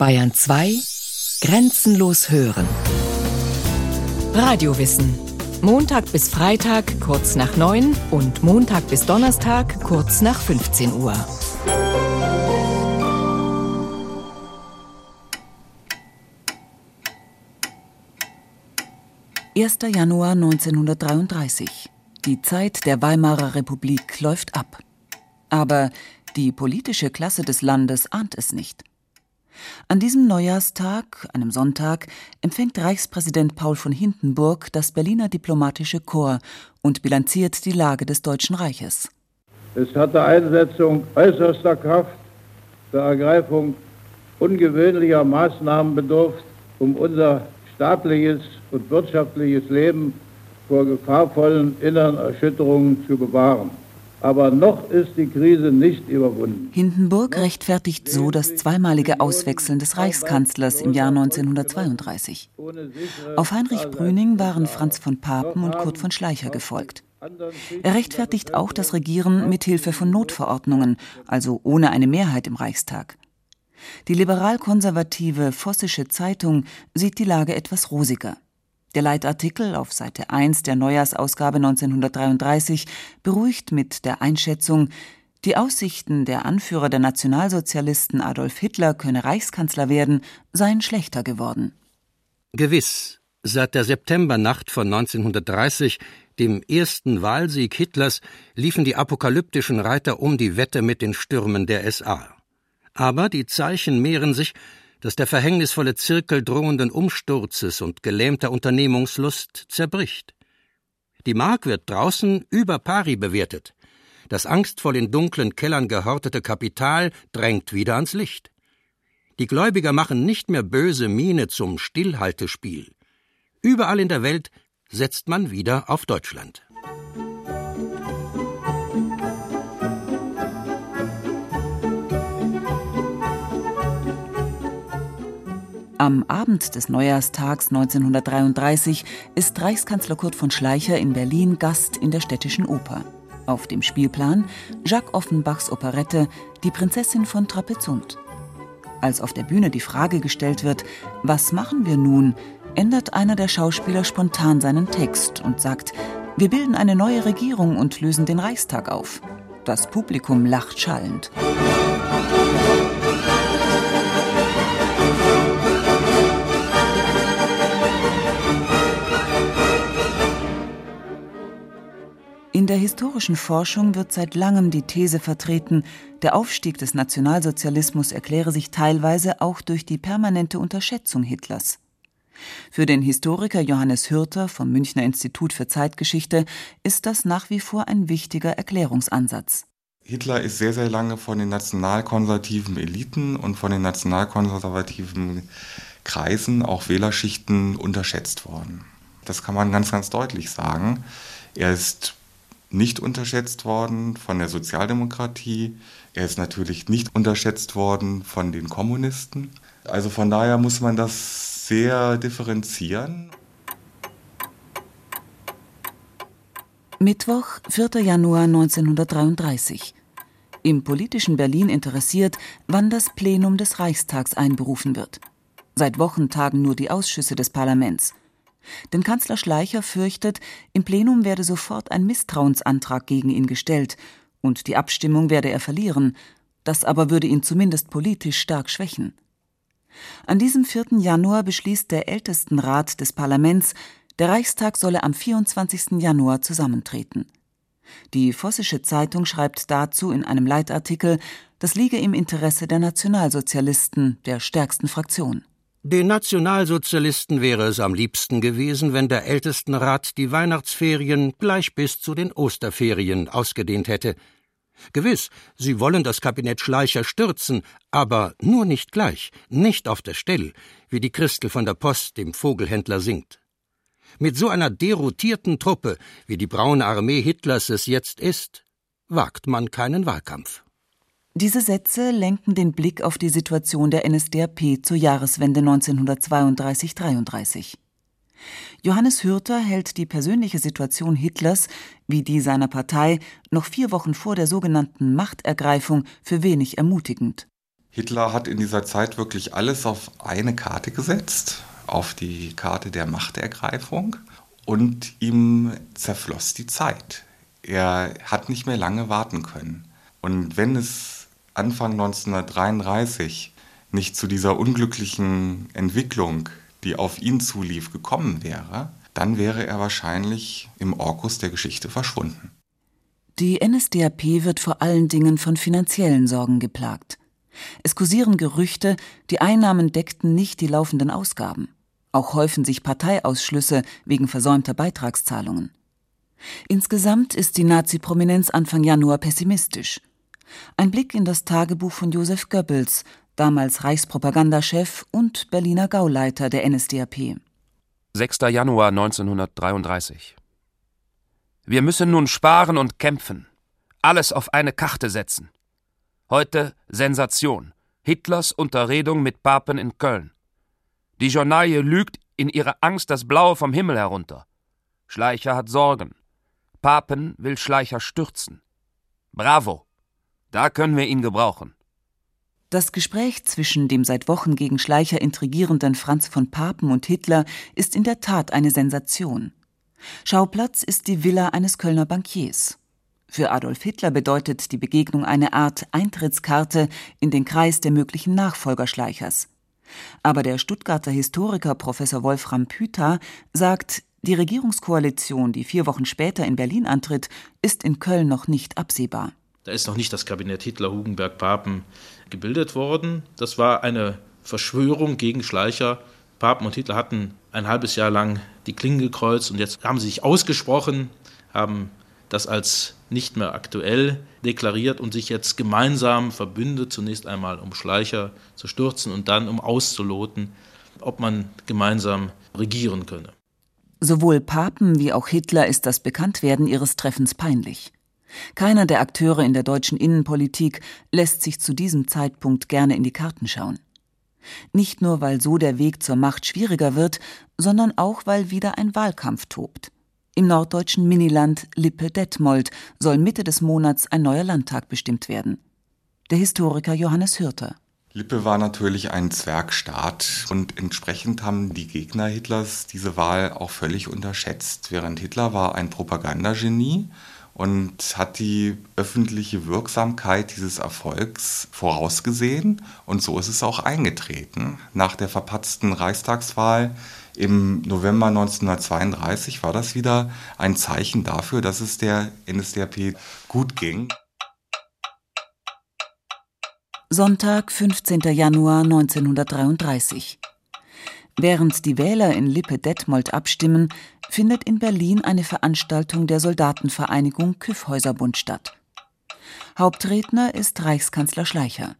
Bayern 2 Grenzenlos hören. Radiowissen. Montag bis Freitag kurz nach 9 und Montag bis Donnerstag kurz nach 15 Uhr. Erster Januar 1933. Die Zeit der Weimarer Republik läuft ab. Aber die politische Klasse des Landes ahnt es nicht. An diesem Neujahrstag, einem Sonntag, empfängt Reichspräsident Paul von Hindenburg das Berliner diplomatische Korps und bilanziert die Lage des Deutschen Reiches. Es hat der Einsetzung äußerster Kraft, der Ergreifung ungewöhnlicher Maßnahmen bedurft, um unser staatliches und wirtschaftliches Leben vor gefahrvollen inneren Erschütterungen zu bewahren. Aber noch ist die Krise nicht überwunden. Hindenburg rechtfertigt so das zweimalige Auswechseln des Reichskanzlers im Jahr 1932. Auf Heinrich Brüning waren Franz von Papen und Kurt von Schleicher gefolgt. Er rechtfertigt auch das Regieren mit Hilfe von Notverordnungen, also ohne eine Mehrheit im Reichstag. Die liberal-konservative Vossische Zeitung sieht die Lage etwas rosiger. Der Leitartikel auf Seite 1 der Neujahrsausgabe 1933 beruhigt mit der Einschätzung, die Aussichten der Anführer der Nationalsozialisten Adolf Hitler könne Reichskanzler werden, seien schlechter geworden. Gewiss, seit der Septembernacht von 1930, dem ersten Wahlsieg Hitlers, liefen die apokalyptischen Reiter um die Wette mit den Stürmen der SA. Aber die Zeichen mehren sich, dass der verhängnisvolle Zirkel drohenden Umsturzes und gelähmter Unternehmungslust zerbricht. Die Mark wird draußen über pari bewertet. Das angstvoll in dunklen Kellern gehortete Kapital drängt wieder ans Licht. Die Gläubiger machen nicht mehr böse Miene zum Stillhaltespiel. Überall in der Welt setzt man wieder auf Deutschland. Am Abend des Neujahrstags 1933 ist Reichskanzler Kurt von Schleicher in Berlin Gast in der Städtischen Oper. Auf dem Spielplan Jacques Offenbachs Operette Die Prinzessin von Trapezunt. Als auf der Bühne die Frage gestellt wird, was machen wir nun, ändert einer der Schauspieler spontan seinen Text und sagt, wir bilden eine neue Regierung und lösen den Reichstag auf. Das Publikum lacht schallend. Der historischen Forschung wird seit langem die These vertreten, der Aufstieg des Nationalsozialismus erkläre sich teilweise auch durch die permanente Unterschätzung Hitlers. Für den Historiker Johannes Hürter vom Münchner Institut für Zeitgeschichte ist das nach wie vor ein wichtiger Erklärungsansatz. Hitler ist sehr, sehr lange von den nationalkonservativen Eliten und von den nationalkonservativen Kreisen, auch Wählerschichten, unterschätzt worden. Das kann man ganz, ganz deutlich sagen. Er ist nicht unterschätzt worden von der Sozialdemokratie. Er ist natürlich nicht unterschätzt worden von den Kommunisten. Also von daher muss man das sehr differenzieren. Mittwoch, 4. Januar 1933. Im politischen Berlin interessiert, wann das Plenum des Reichstags einberufen wird. Seit Wochen tagen nur die Ausschüsse des Parlaments. Denn Kanzler Schleicher fürchtet, im Plenum werde sofort ein Misstrauensantrag gegen ihn gestellt, und die Abstimmung werde er verlieren, das aber würde ihn zumindest politisch stark schwächen. An diesem 4. Januar beschließt der Ältestenrat des Parlaments, der Reichstag solle am 24. Januar zusammentreten. Die Vossische Zeitung schreibt dazu in einem Leitartikel, das liege im Interesse der Nationalsozialisten, der stärksten Fraktion. Den Nationalsozialisten wäre es am liebsten gewesen, wenn der Ältestenrat die Weihnachtsferien gleich bis zu den Osterferien ausgedehnt hätte. Gewiss, sie wollen das Kabinett Schleicher stürzen, aber nur nicht gleich, nicht auf der Stelle, wie die Christel von der Post dem Vogelhändler singt. Mit so einer derotierten Truppe, wie die braune Armee Hitlers es jetzt ist, wagt man keinen Wahlkampf. Diese Sätze lenken den Blick auf die Situation der NSDAP zur Jahreswende 1932-33. Johannes Hürter hält die persönliche Situation Hitlers wie die seiner Partei noch vier Wochen vor der sogenannten Machtergreifung für wenig ermutigend. Hitler hat in dieser Zeit wirklich alles auf eine Karte gesetzt, auf die Karte der Machtergreifung und ihm zerfloss die Zeit. Er hat nicht mehr lange warten können. Und wenn es Anfang 1933 nicht zu dieser unglücklichen Entwicklung, die auf ihn zulief, gekommen wäre, dann wäre er wahrscheinlich im Orkus der Geschichte verschwunden. Die NSDAP wird vor allen Dingen von finanziellen Sorgen geplagt. Es kursieren Gerüchte, die Einnahmen deckten nicht die laufenden Ausgaben. Auch häufen sich Parteiausschlüsse wegen versäumter Beitragszahlungen. Insgesamt ist die Nazi-Prominenz Anfang Januar pessimistisch. Ein Blick in das Tagebuch von Josef Goebbels, damals Reichspropagandachef und Berliner Gauleiter der NSDAP. 6. Januar 1933. Wir müssen nun sparen und kämpfen, alles auf eine Karte setzen. Heute Sensation. Hitlers Unterredung mit Papen in Köln. Die Journalie lügt in ihrer Angst das Blaue vom Himmel herunter. Schleicher hat Sorgen. Papen will Schleicher stürzen. Bravo. Da können wir ihn gebrauchen. Das Gespräch zwischen dem seit Wochen gegen Schleicher intrigierenden Franz von Papen und Hitler ist in der Tat eine Sensation. Schauplatz ist die Villa eines Kölner Bankiers. Für Adolf Hitler bedeutet die Begegnung eine Art Eintrittskarte in den Kreis der möglichen Nachfolger Schleichers. Aber der Stuttgarter Historiker Professor Wolfram Püther sagt, die Regierungskoalition, die vier Wochen später in Berlin antritt, ist in Köln noch nicht absehbar. Da ist noch nicht das Kabinett Hitler-Hugenberg-Papen gebildet worden. Das war eine Verschwörung gegen Schleicher. Papen und Hitler hatten ein halbes Jahr lang die Klingen gekreuzt und jetzt haben sie sich ausgesprochen, haben das als nicht mehr aktuell deklariert und sich jetzt gemeinsam verbündet, zunächst einmal um Schleicher zu stürzen und dann um auszuloten, ob man gemeinsam regieren könne. Sowohl Papen wie auch Hitler ist das Bekanntwerden ihres Treffens peinlich. Keiner der Akteure in der deutschen Innenpolitik lässt sich zu diesem Zeitpunkt gerne in die Karten schauen. Nicht nur, weil so der Weg zur Macht schwieriger wird, sondern auch, weil wieder ein Wahlkampf tobt. Im norddeutschen Miniland Lippe-Detmold soll Mitte des Monats ein neuer Landtag bestimmt werden. Der Historiker Johannes Hürter. Lippe war natürlich ein Zwergstaat und entsprechend haben die Gegner Hitlers diese Wahl auch völlig unterschätzt. Während Hitler war ein Propagandagenie und hat die öffentliche Wirksamkeit dieses Erfolgs vorausgesehen und so ist es auch eingetreten. Nach der verpatzten Reichstagswahl im November 1932 war das wieder ein Zeichen dafür, dass es der NSDAP gut ging. Sonntag, 15. Januar 1933. Während die Wähler in Lippe-Detmold abstimmen, findet in Berlin eine Veranstaltung der Soldatenvereinigung Kyffhäuserbund statt. Hauptredner ist Reichskanzler Schleicher.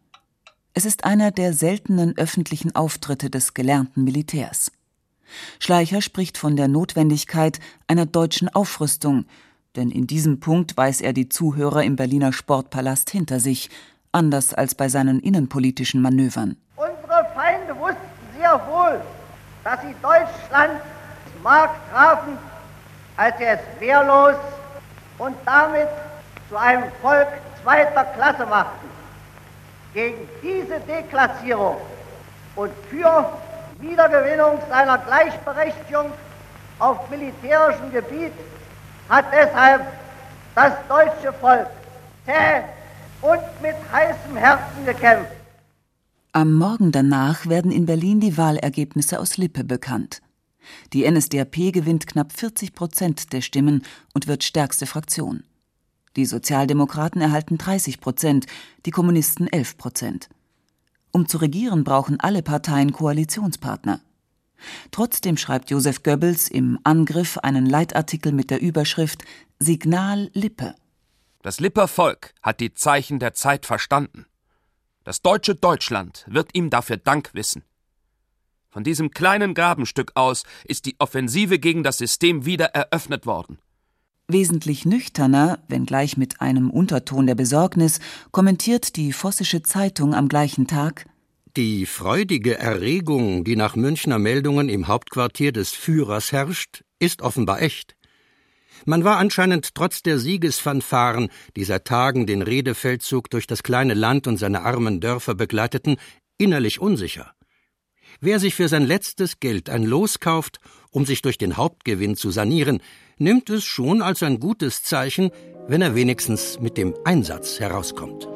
Es ist einer der seltenen öffentlichen Auftritte des gelernten Militärs. Schleicher spricht von der Notwendigkeit einer deutschen Aufrüstung, denn in diesem Punkt weiß er die Zuhörer im Berliner Sportpalast hinter sich, anders als bei seinen innenpolitischen Manövern. Unsere Feinde wussten sehr wohl, dass sie Deutschland Mark trafen, als sie es wehrlos und damit zu einem Volk zweiter Klasse machten. Gegen diese Deklassierung und für Wiedergewinnung seiner Gleichberechtigung auf militärischem Gebiet hat deshalb das deutsche Volk zäh und mit heißem Herzen gekämpft. Am Morgen danach werden in Berlin die Wahlergebnisse aus Lippe bekannt. Die NSDAP gewinnt knapp 40 Prozent der Stimmen und wird stärkste Fraktion. Die Sozialdemokraten erhalten 30 Prozent, die Kommunisten 11 Prozent. Um zu regieren, brauchen alle Parteien Koalitionspartner. Trotzdem schreibt Josef Goebbels im Angriff einen Leitartikel mit der Überschrift Signal Lippe. Das Lipper Volk hat die Zeichen der Zeit verstanden. Das deutsche Deutschland wird ihm dafür Dank wissen. Von diesem kleinen Grabenstück aus ist die Offensive gegen das System wieder eröffnet worden. Wesentlich nüchterner, wenngleich mit einem Unterton der Besorgnis, kommentiert die Vossische Zeitung am gleichen Tag Die freudige Erregung, die nach Münchner Meldungen im Hauptquartier des Führers herrscht, ist offenbar echt. Man war anscheinend trotz der Siegesfanfaren, die seit Tagen den Redefeldzug durch das kleine Land und seine armen Dörfer begleiteten, innerlich unsicher. Wer sich für sein letztes Geld ein Los kauft, um sich durch den Hauptgewinn zu sanieren, nimmt es schon als ein gutes Zeichen, wenn er wenigstens mit dem Einsatz herauskommt.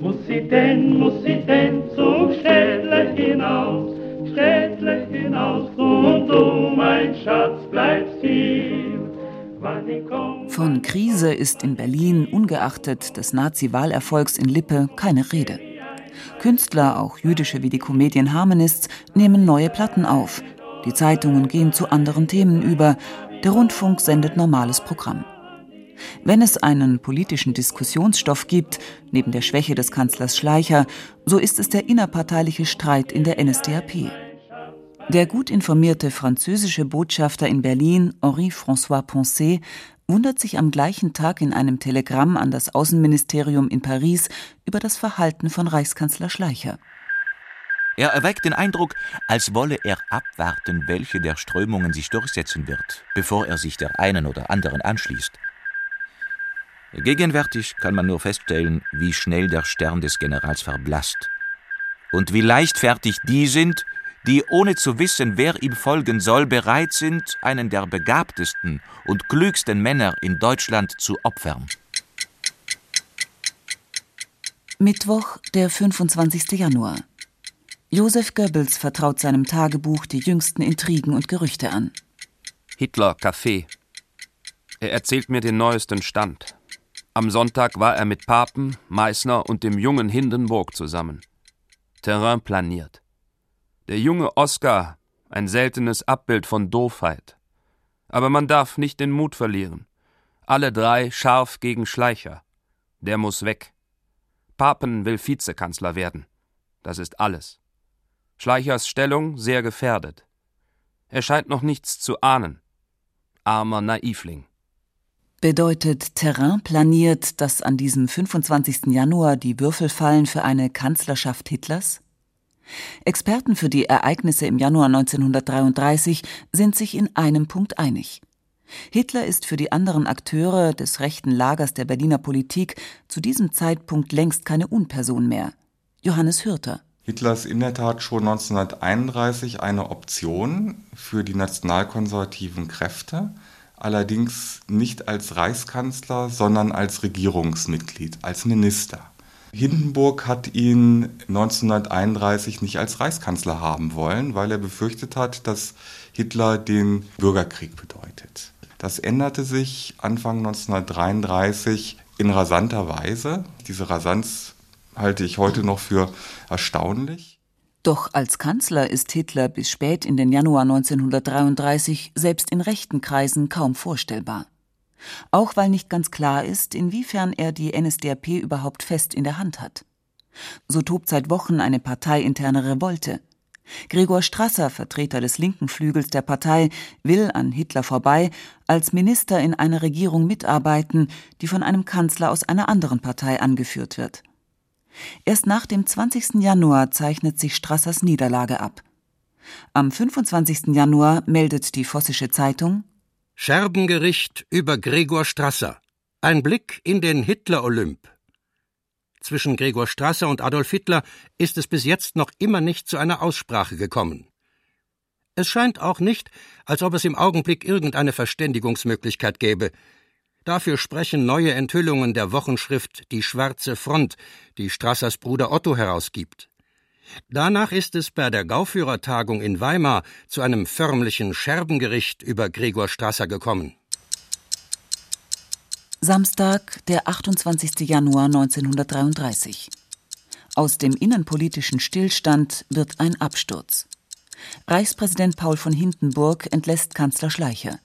Muss sie denn, muss sie denn zum Städtle hinaus, Städtle hinaus, und du, mein Schatz, bleibst hier. Von Krise ist in Berlin, ungeachtet des Nazi-Wahlerfolgs in Lippe, keine Rede. Künstler, auch jüdische wie die Comedian Harmonists, nehmen neue Platten auf. Die Zeitungen gehen zu anderen Themen über. Der Rundfunk sendet normales Programm. Wenn es einen politischen Diskussionsstoff gibt, neben der Schwäche des Kanzlers Schleicher, so ist es der innerparteiliche Streit in der NSDAP. Der gut informierte französische Botschafter in Berlin, Henri François Poncet, wundert sich am gleichen Tag in einem Telegramm an das Außenministerium in Paris über das Verhalten von Reichskanzler Schleicher. Er erweckt den Eindruck, als wolle er abwarten, welche der Strömungen sich durchsetzen wird, bevor er sich der einen oder anderen anschließt. Gegenwärtig kann man nur feststellen, wie schnell der Stern des Generals verblasst und wie leichtfertig die sind, die, ohne zu wissen, wer ihm folgen soll, bereit sind, einen der begabtesten und klügsten Männer in Deutschland zu opfern. Mittwoch, der 25. Januar. Josef Goebbels vertraut seinem Tagebuch die jüngsten Intrigen und Gerüchte an. Hitler, Café. Er erzählt mir den neuesten Stand. Am Sonntag war er mit Papen, Meißner und dem jungen Hindenburg zusammen. Terrain planiert. Der junge Oskar, ein seltenes Abbild von Doofheit. Aber man darf nicht den Mut verlieren. Alle drei scharf gegen Schleicher. Der muss weg. Papen will Vizekanzler werden. Das ist alles. Schleichers Stellung sehr gefährdet. Er scheint noch nichts zu ahnen. Armer Naivling. Bedeutet Terrain planiert, dass an diesem 25. Januar die Würfel fallen für eine Kanzlerschaft Hitlers? Experten für die Ereignisse im Januar 1933 sind sich in einem Punkt einig. Hitler ist für die anderen Akteure des rechten Lagers der Berliner Politik zu diesem Zeitpunkt längst keine Unperson mehr. Johannes Hürter. Hitler ist in der Tat schon 1931 eine Option für die nationalkonservativen Kräfte, allerdings nicht als Reichskanzler, sondern als Regierungsmitglied, als Minister. Hindenburg hat ihn 1931 nicht als Reichskanzler haben wollen, weil er befürchtet hat, dass Hitler den Bürgerkrieg bedeutet. Das änderte sich Anfang 1933 in rasanter Weise. Diese Rasanz halte ich heute noch für erstaunlich. Doch als Kanzler ist Hitler bis spät in den Januar 1933 selbst in rechten Kreisen kaum vorstellbar. Auch weil nicht ganz klar ist, inwiefern er die NSDAP überhaupt fest in der Hand hat. So tobt seit Wochen eine parteiinterne Revolte. Gregor Strasser, Vertreter des linken Flügels der Partei, will an Hitler vorbei als Minister in einer Regierung mitarbeiten, die von einem Kanzler aus einer anderen Partei angeführt wird. Erst nach dem 20. Januar zeichnet sich Strassers Niederlage ab. Am 25. Januar meldet die Vossische Zeitung Scherbengericht über Gregor Strasser. Ein Blick in den Hitler-Olymp. Zwischen Gregor Strasser und Adolf Hitler ist es bis jetzt noch immer nicht zu einer Aussprache gekommen. Es scheint auch nicht, als ob es im Augenblick irgendeine Verständigungsmöglichkeit gäbe. Dafür sprechen neue Enthüllungen der Wochenschrift Die Schwarze Front, die Strassers Bruder Otto herausgibt. Danach ist es bei der Gauführertagung in Weimar zu einem förmlichen Scherbengericht über Gregor Strasser gekommen. Samstag, der 28. Januar 1933. Aus dem innenpolitischen Stillstand wird ein Absturz. Reichspräsident Paul von Hindenburg entlässt Kanzler Schleicher.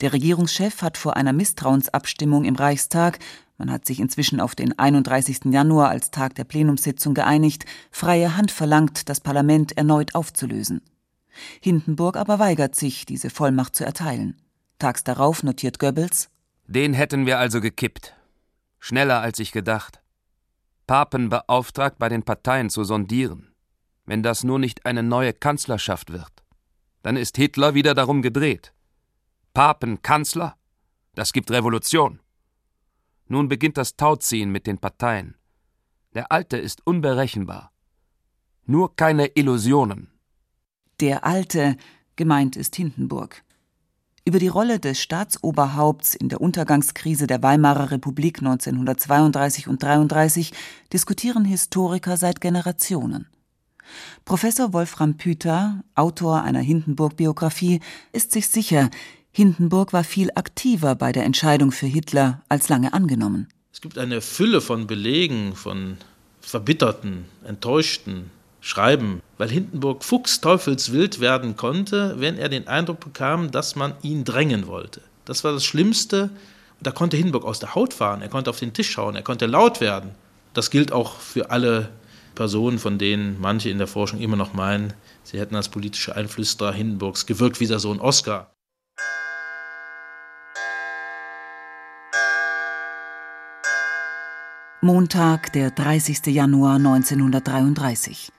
Der Regierungschef hat vor einer Misstrauensabstimmung im Reichstag man hat sich inzwischen auf den 31. Januar als Tag der Plenumssitzung geeinigt, freie Hand verlangt, das Parlament erneut aufzulösen. Hindenburg aber weigert sich, diese Vollmacht zu erteilen. Tags darauf notiert Goebbels Den hätten wir also gekippt. Schneller als ich gedacht. Papen beauftragt, bei den Parteien zu sondieren. Wenn das nur nicht eine neue Kanzlerschaft wird, dann ist Hitler wieder darum gedreht. Papen Kanzler? Das gibt Revolution. Nun beginnt das Tauziehen mit den Parteien. Der Alte ist unberechenbar. Nur keine Illusionen. Der Alte, gemeint ist Hindenburg. Über die Rolle des Staatsoberhaupts in der Untergangskrise der Weimarer Republik 1932 und 33 diskutieren Historiker seit Generationen. Professor Wolfram Püter, Autor einer Hindenburg-Biografie, ist sich sicher, Hindenburg war viel aktiver bei der Entscheidung für Hitler als lange angenommen. Es gibt eine Fülle von Belegen, von verbitterten, enttäuschten Schreiben, weil Hindenburg fuchsteufelswild werden konnte, wenn er den Eindruck bekam, dass man ihn drängen wollte. Das war das Schlimmste. Da konnte Hindenburg aus der Haut fahren, er konnte auf den Tisch schauen, er konnte laut werden. Das gilt auch für alle Personen, von denen manche in der Forschung immer noch meinen, sie hätten als politische Einflüsterer Hindenburgs gewirkt wie der Sohn Oskar. Montag, der 30. Januar 1933.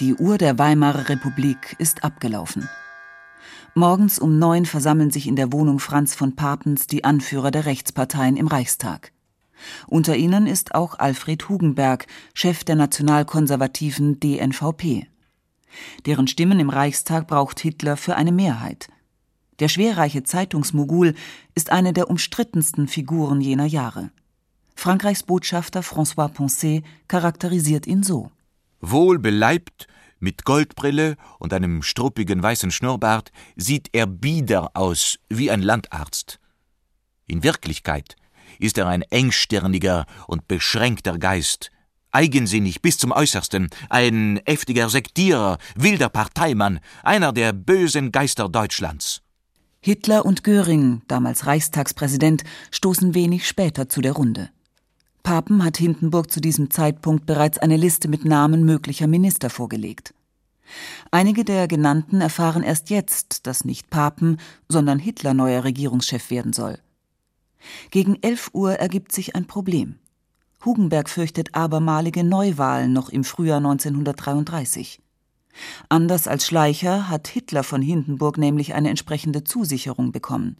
Die Uhr der Weimarer Republik ist abgelaufen. Morgens um neun versammeln sich in der Wohnung Franz von Papens die Anführer der Rechtsparteien im Reichstag. Unter ihnen ist auch Alfred Hugenberg, Chef der nationalkonservativen DNVP. Deren Stimmen im Reichstag braucht Hitler für eine Mehrheit. Der schwerreiche Zeitungsmogul ist eine der umstrittensten Figuren jener Jahre. Frankreichs Botschafter François Poncet charakterisiert ihn so: Wohl beleibt, mit Goldbrille und einem struppigen weißen Schnurrbart sieht er bieder aus wie ein Landarzt. In Wirklichkeit ist er ein engstirniger und beschränkter Geist, eigensinnig bis zum Äußersten, ein heftiger Sektierer, wilder Parteimann, einer der bösen Geister Deutschlands. Hitler und Göring, damals Reichstagspräsident, stoßen wenig später zu der Runde. Papen hat Hindenburg zu diesem Zeitpunkt bereits eine Liste mit Namen möglicher Minister vorgelegt. Einige der genannten erfahren erst jetzt, dass nicht Papen, sondern Hitler neuer Regierungschef werden soll. Gegen 11 Uhr ergibt sich ein Problem. Hugenberg fürchtet abermalige Neuwahlen noch im Frühjahr 1933. Anders als Schleicher hat Hitler von Hindenburg nämlich eine entsprechende Zusicherung bekommen.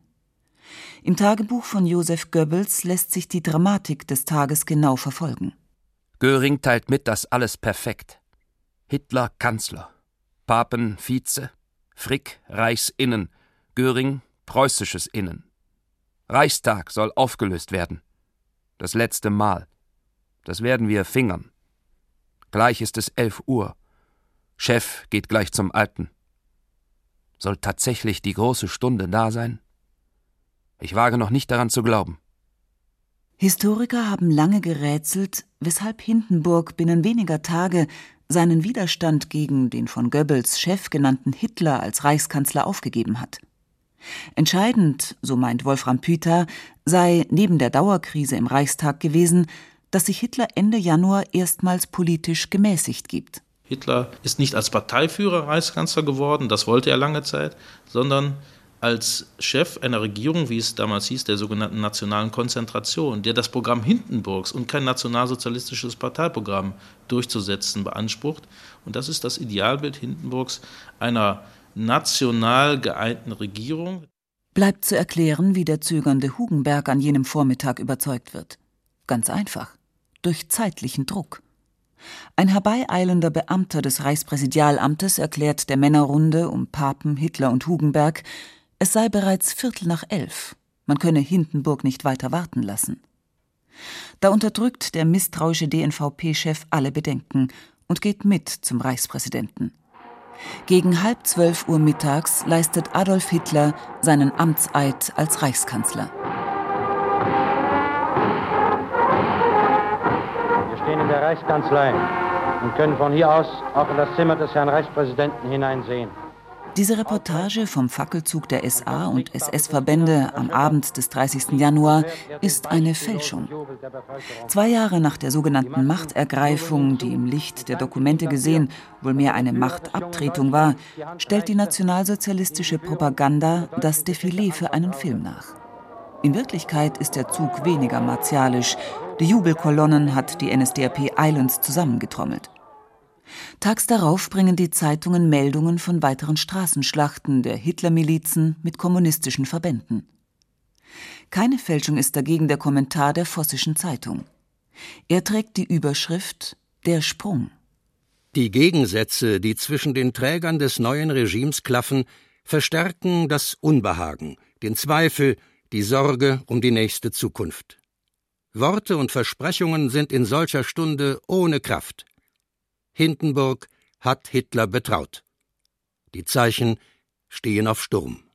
Im Tagebuch von Josef Goebbels lässt sich die Dramatik des Tages genau verfolgen. Göring teilt mit, dass alles perfekt. Hitler Kanzler, Papen Vize, Frick Reichsinnen, Göring preußisches Innen. Reichstag soll aufgelöst werden. Das letzte Mal. Das werden wir fingern. Gleich ist es elf Uhr. Chef geht gleich zum Alten. Soll tatsächlich die große Stunde da sein? Ich wage noch nicht daran zu glauben. Historiker haben lange gerätselt, weshalb Hindenburg binnen weniger Tage seinen Widerstand gegen den von Goebbels Chef genannten Hitler als Reichskanzler aufgegeben hat. Entscheidend, so meint Wolfram Püter, sei neben der Dauerkrise im Reichstag gewesen, dass sich Hitler Ende Januar erstmals politisch gemäßigt gibt. Hitler ist nicht als Parteiführer Reichskanzler geworden, das wollte er lange Zeit, sondern als Chef einer Regierung, wie es damals hieß, der sogenannten nationalen Konzentration, der das Programm Hindenburgs und kein nationalsozialistisches Parteiprogramm durchzusetzen beansprucht. Und das ist das Idealbild Hindenburgs einer national geeinten Regierung. Bleibt zu erklären, wie der zögernde Hugenberg an jenem Vormittag überzeugt wird. Ganz einfach. Durch zeitlichen Druck. Ein herbeieilender Beamter des Reichspräsidialamtes erklärt der Männerrunde um Papen, Hitler und Hugenberg, es sei bereits Viertel nach elf. Man könne Hindenburg nicht weiter warten lassen. Da unterdrückt der misstrauische DNVP-Chef alle Bedenken und geht mit zum Reichspräsidenten. Gegen halb zwölf Uhr mittags leistet Adolf Hitler seinen Amtseid als Reichskanzler. Wir stehen in der Reichskanzlei und können von hier aus auch in das Zimmer des Herrn Reichspräsidenten hineinsehen. Diese Reportage vom Fackelzug der SA und SS-Verbände am Abend des 30. Januar ist eine Fälschung. Zwei Jahre nach der sogenannten Machtergreifung, die im Licht der Dokumente gesehen wohl mehr eine Machtabtretung war, stellt die nationalsozialistische Propaganda das Defilé für einen Film nach. In Wirklichkeit ist der Zug weniger martialisch. Die Jubelkolonnen hat die NSDAP Islands zusammengetrommelt. Tags darauf bringen die Zeitungen Meldungen von weiteren Straßenschlachten der Hitlermilizen mit kommunistischen Verbänden. Keine Fälschung ist dagegen der Kommentar der Vossischen Zeitung. Er trägt die Überschrift Der Sprung. Die Gegensätze, die zwischen den Trägern des neuen Regimes klaffen, verstärken das Unbehagen, den Zweifel, die Sorge um die nächste Zukunft. Worte und Versprechungen sind in solcher Stunde ohne Kraft. Hindenburg hat Hitler betraut. Die Zeichen stehen auf Sturm.